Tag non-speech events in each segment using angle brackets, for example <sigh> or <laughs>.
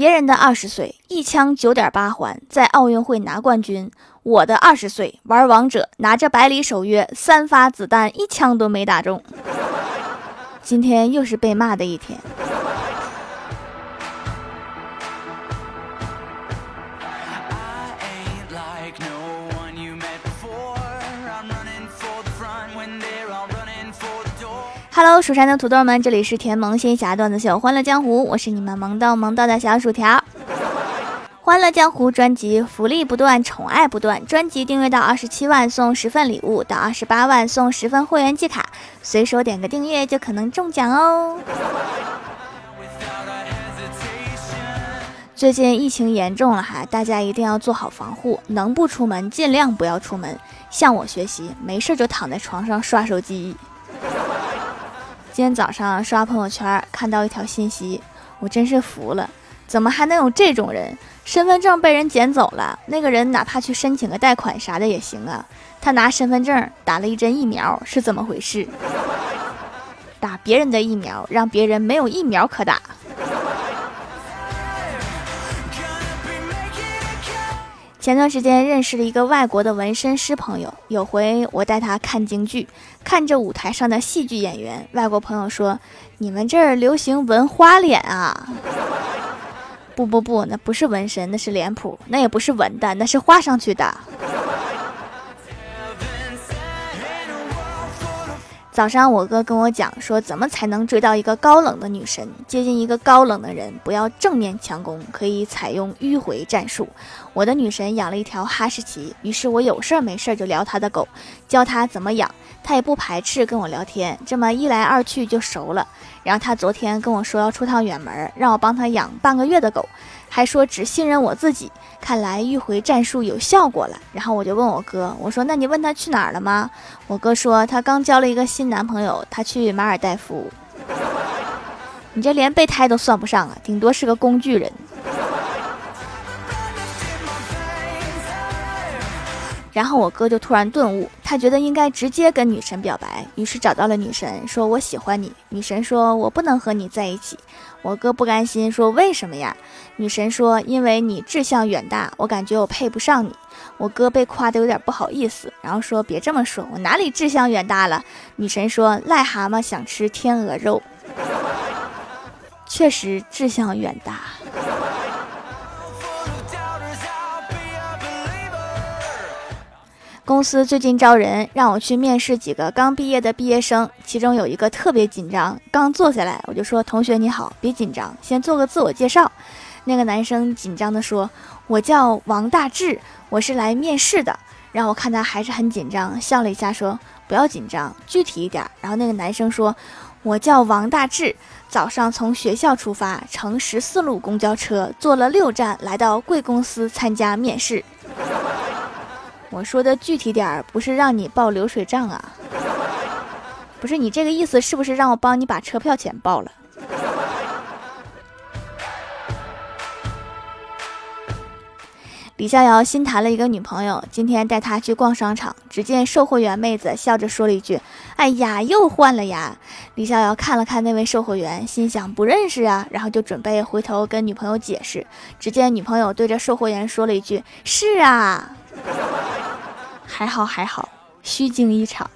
别人的二十岁一枪九点八环，在奥运会拿冠军；我的二十岁玩王者，拿着百里守约，三发子弹一枪都没打中。<laughs> 今天又是被骂的一天。Hello，蜀山的土豆们，这里是甜萌仙侠段子秀《欢乐江湖》，我是你们萌到萌到的小薯条。《欢乐江湖》专辑福利不断，宠爱不断。专辑订阅到二十七万送十份礼物，到二十八万送十份会员季卡，随手点个订阅就可能中奖哦。最近疫情严重了哈，大家一定要做好防护，能不出门尽量不要出门。向我学习，没事就躺在床上刷手机。今天早上刷朋友圈，看到一条信息，我真是服了，怎么还能有这种人？身份证被人捡走了，那个人哪怕去申请个贷款啥的也行啊。他拿身份证打了一针疫苗，是怎么回事？打别人的疫苗，让别人没有疫苗可打。前段时间认识了一个外国的纹身师朋友，有回我带他看京剧，看着舞台上的戏剧演员，外国朋友说：“你们这儿流行纹花脸啊？” <laughs> 不不不，那不是纹身，那是脸谱，那也不是纹的，那是画上去的。早上我哥跟我讲说，怎么才能追到一个高冷的女神？接近一个高冷的人，不要正面强攻，可以采用迂回战术。我的女神养了一条哈士奇，于是我有事儿没事儿就聊她的狗，教她怎么养，她也不排斥跟我聊天。这么一来二去就熟了。然后她昨天跟我说要出趟远门，让我帮她养半个月的狗。还说只信任我自己，看来迂回战术有效果了。然后我就问我哥，我说：“那你问他去哪儿了吗？”我哥说他刚交了一个新男朋友，他去马尔代夫。你这连备胎都算不上啊，顶多是个工具人。然后我哥就突然顿悟，他觉得应该直接跟女神表白，于是找到了女神，说：“我喜欢你。”女神说：“我不能和你在一起。”我哥不甘心，说：“为什么呀？”女神说：“因为你志向远大，我感觉我配不上你。”我哥被夸的有点不好意思，然后说：“别这么说，我哪里志向远大了？”女神说：“癞蛤蟆想吃天鹅肉，确实志向远大。”公司最近招人，让我去面试几个刚毕业的毕业生，其中有一个特别紧张。刚坐下来，我就说：“同学你好，别紧张，先做个自我介绍。”那个男生紧张地说：“我叫王大志，我是来面试的。”然后我看他还是很紧张，笑了一下说：“不要紧张，具体一点。”然后那个男生说：“我叫王大志，早上从学校出发，乘十四路公交车，坐了六站，来到贵公司参加面试。”我说的具体点儿，不是让你报流水账啊，不是你这个意思，是不是让我帮你把车票钱报了？李逍遥新谈了一个女朋友，今天带她去逛商场，只见售货员妹子笑着说了一句：“哎呀，又换了呀！”李逍遥看了看那位售货员，心想不认识啊，然后就准备回头跟女朋友解释，只见女朋友对着售货员说了一句：“是啊。” <laughs> 还好还好，虚惊一场。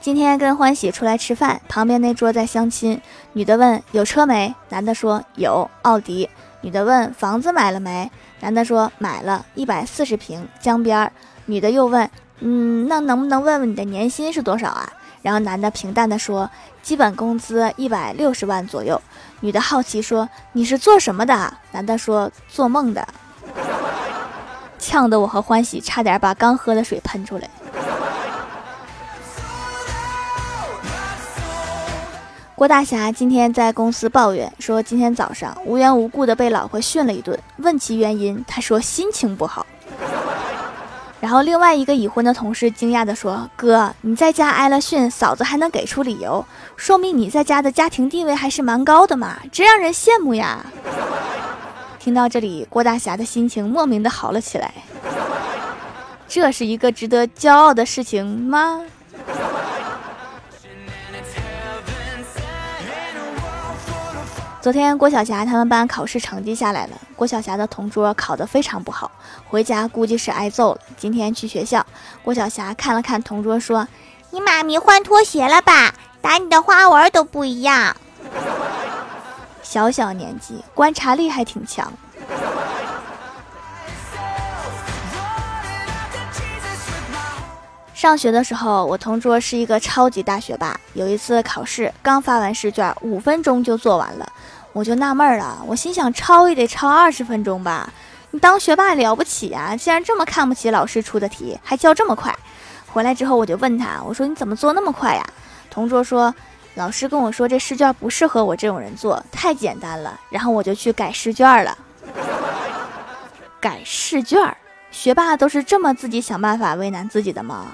今天跟欢喜出来吃饭，旁边那桌在相亲。女的问有车没？男的说有奥迪。女的问房子买了没？男的说买了一百四十平江边。女的又问嗯，那能不能问问你的年薪是多少啊？然后男的平淡的说基本工资一百六十万左右。女的好奇说你是做什么的？男的说做梦的。呛得我和欢喜差点把刚喝的水喷出来。郭大侠今天在公司抱怨说，今天早上无缘无故的被老婆训了一顿。问其原因，他说心情不好。然后另外一个已婚的同事惊讶地说：“哥，你在家挨了训，嫂子还能给出理由，说明你在家的家庭地位还是蛮高的嘛，真让人羡慕呀。”听到这里，郭大侠的心情莫名的好了起来。这是一个值得骄傲的事情吗？昨天郭晓霞他们班考试成绩下来了，郭晓霞的同桌考得非常不好，回家估计是挨揍了。今天去学校，郭晓霞看了看同桌，说：“你妈咪换拖鞋了吧？打你的花纹都不一样。”小小年纪，观察力还挺强。上学的时候，我同桌是一个超级大学霸。有一次考试，刚发完试卷，五分钟就做完了，我就纳闷了。我心想，抄也得抄二十分钟吧？你当学霸了不起啊？竟然这么看不起老师出的题，还交这么快。回来之后，我就问他，我说你怎么做那么快呀？同桌说，老师跟我说这试卷不适合我这种人做，太简单了。然后我就去改试卷了。改试卷。学霸都是这么自己想办法为难自己的吗？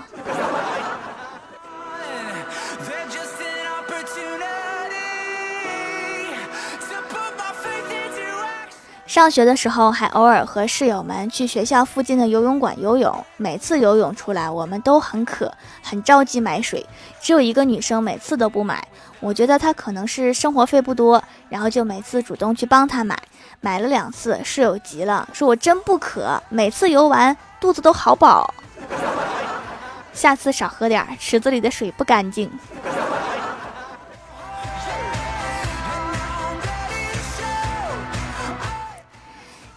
上学的时候还偶尔和室友们去学校附近的游泳馆游泳，每次游泳出来我们都很渴，很着急买水，只有一个女生每次都不买。我觉得她可能是生活费不多，然后就每次主动去帮她买。买了两次，室友急了，说我真不渴，每次游完肚子都好饱，<laughs> 下次少喝点，池子里的水不干净。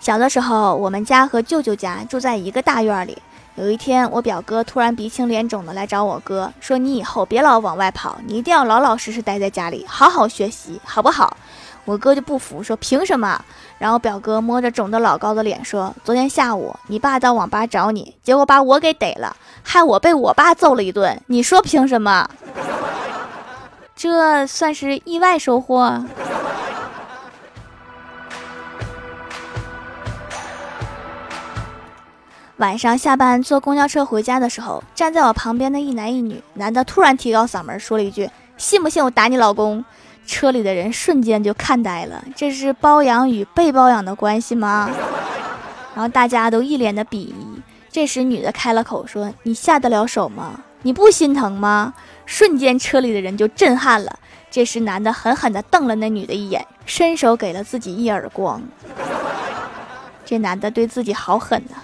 小的时候，我们家和舅舅家住在一个大院里。有一天，我表哥突然鼻青脸肿的来找我哥，说：“你以后别老往外跑，你一定要老老实实待在家里，好好学习，好不好？”我哥就不服，说：“凭什么？”然后表哥摸着肿得老高的脸说：“昨天下午，你爸到网吧找你，结果把我给逮了，害我被我爸揍了一顿。你说凭什么？这算是意外收获。”晚上下班坐公交车回家的时候，站在我旁边的一男一女，男的突然提高嗓门说了一句：“信不信我打你老公？”车里的人瞬间就看呆了，这是包养与被包养的关系吗？然后大家都一脸的鄙夷。这时女的开了口说：“你下得了手吗？你不心疼吗？”瞬间车里的人就震撼了。这时男的狠狠地瞪了那女的一眼，伸手给了自己一耳光。这男的对自己好狠呐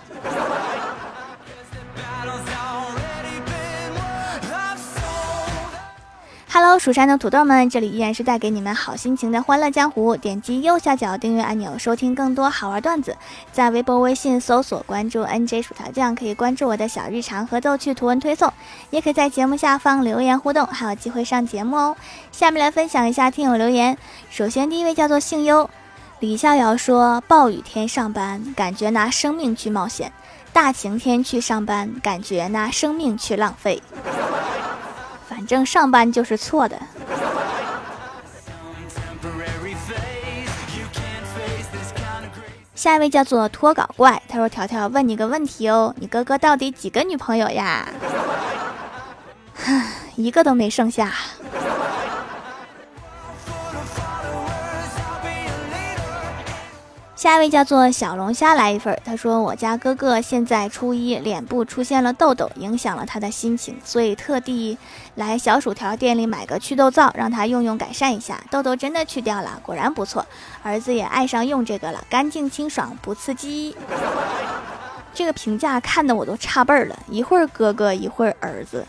！Hello，蜀山的土豆们，这里依然是带给你们好心情的欢乐江湖。点击右下角订阅按钮，收听更多好玩段子。在微博、微信搜索关注 NJ 薯条酱，可以关注我的小日常和逗趣图文推送，也可以在节目下方留言互动，还有机会上节目哦。下面来分享一下听友留言。首先，第一位叫做姓优，李逍遥说：暴雨天上班，感觉拿生命去冒险；大晴天去上班，感觉拿生命去浪费。反正上班就是错的。下一位叫做脱稿怪，他说：“条条问你个问题哦，你哥哥到底几个女朋友呀？” <sighs> 一个都没剩下。下一位叫做小龙虾来一份，他说我家哥哥现在初一，脸部出现了痘痘，影响了他的心情，所以特地来小薯条店里买个祛痘皂，让他用用改善一下，痘痘真的去掉了，果然不错，儿子也爱上用这个了，干净清爽不刺激。这个评价看得我都差辈儿了，一会儿哥哥一会儿儿子。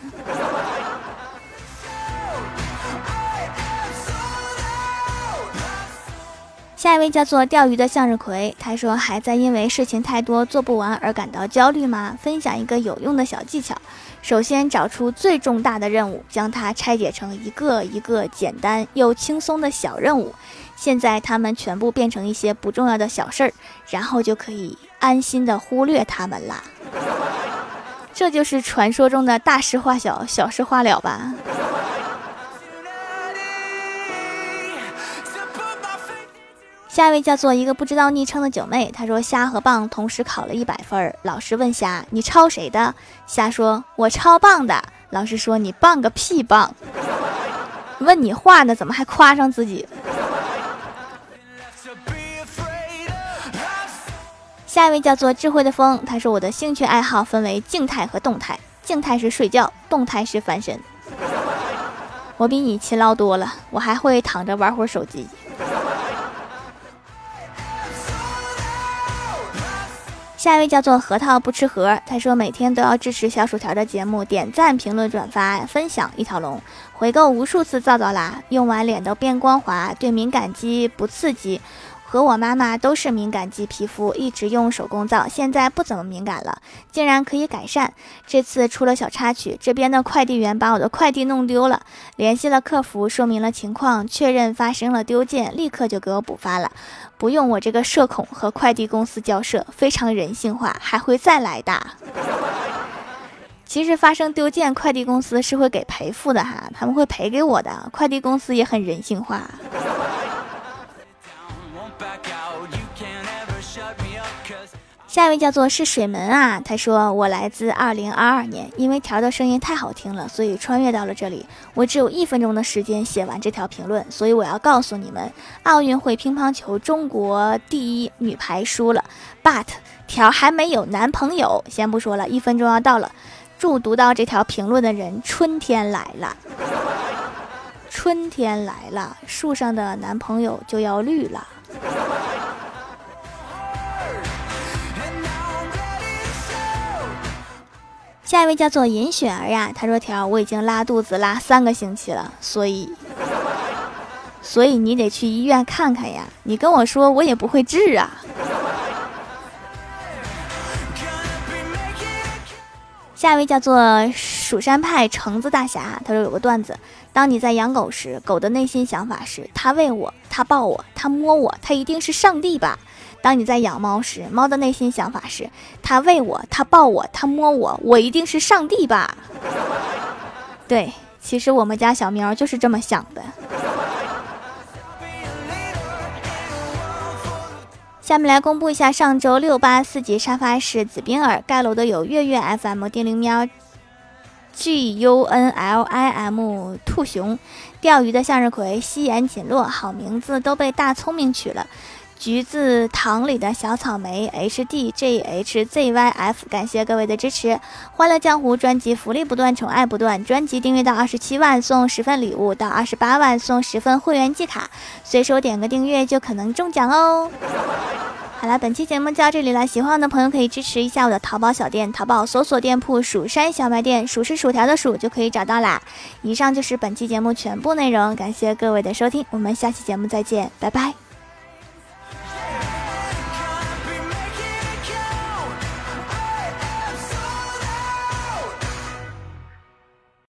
下一位叫做钓鱼的向日葵，他说还在因为事情太多做不完而感到焦虑吗？分享一个有用的小技巧：首先找出最重大的任务，将它拆解成一个一个简单又轻松的小任务，现在它们全部变成一些不重要的小事儿，然后就可以安心的忽略它们啦。这就是传说中的大事化小，小事化了吧。下一位叫做一个不知道昵称的九妹，她说虾和棒同时考了一百分。老师问虾：“你抄谁的？”虾说：“我抄棒的。”老师说：“你棒个屁棒！<laughs> ”问你话呢，怎么还夸上自己？下一位叫做智慧的风，他说我的兴趣爱好分为静态和动态，静态是睡觉，动态是翻身。我比你勤劳多了，我还会躺着玩会儿手机。下一位叫做核桃不吃核，他说每天都要支持小薯条的节目，点赞、评论、转发、分享一条龙，回购无数次皂皂啦，用完脸都变光滑，对敏感肌不刺激。和我妈妈都是敏感肌皮肤，一直用手工皂，现在不怎么敏感了，竟然可以改善。这次出了小插曲，这边的快递员把我的快递弄丢了，联系了客服，说明了情况，确认发生了丢件，立刻就给我补发了，不用我这个社恐和快递公司交涉，非常人性化，还会再来的。<laughs> 其实发生丢件，快递公司是会给赔付的哈，他们会赔给我的，快递公司也很人性化。下一位叫做是水门啊，他说我来自二零二二年，因为条的声音太好听了，所以穿越到了这里。我只有一分钟的时间写完这条评论，所以我要告诉你们，奥运会乒乓球中国第一女排输了，but 条还没有男朋友。先不说了，一分钟要到了，祝读到这条评论的人春天来了，春天来了，树上的男朋友就要绿了。下一位叫做尹雪儿呀，她说：“条，我已经拉肚子拉三个星期了，所以，所以你得去医院看看呀。你跟我说，我也不会治啊。”下一位叫做蜀山派橙子大侠，他说有个段子：当你在养狗时，狗的内心想法是，它喂我，它抱我，它摸我，它一定是上帝吧。当你在养猫时，猫的内心想法是：它喂我，它抱我，它摸我，我一定是上帝吧？<laughs> 对，其实我们家小喵就是这么想的。下面来公布一下上周六八四级沙发是紫冰儿盖楼的有月月 FM、叮铃喵、G U N L I M、兔熊、钓鱼的向日葵、夕颜锦落，好名字都被大聪明取了。橘子糖里的小草莓，H D J H Z Y F，感谢各位的支持。欢乐江湖专辑福利不断，宠爱不断。专辑订阅到二十七万送十份礼物，到二十八万送十份会员季卡。随手点个订阅就可能中奖哦。好了，本期节目就到这里了。喜欢我的朋友可以支持一下我的淘宝小店，淘宝搜索店铺“蜀山小卖店”，数是薯条的数就可以找到啦。以上就是本期节目全部内容，感谢各位的收听，我们下期节目再见，拜拜。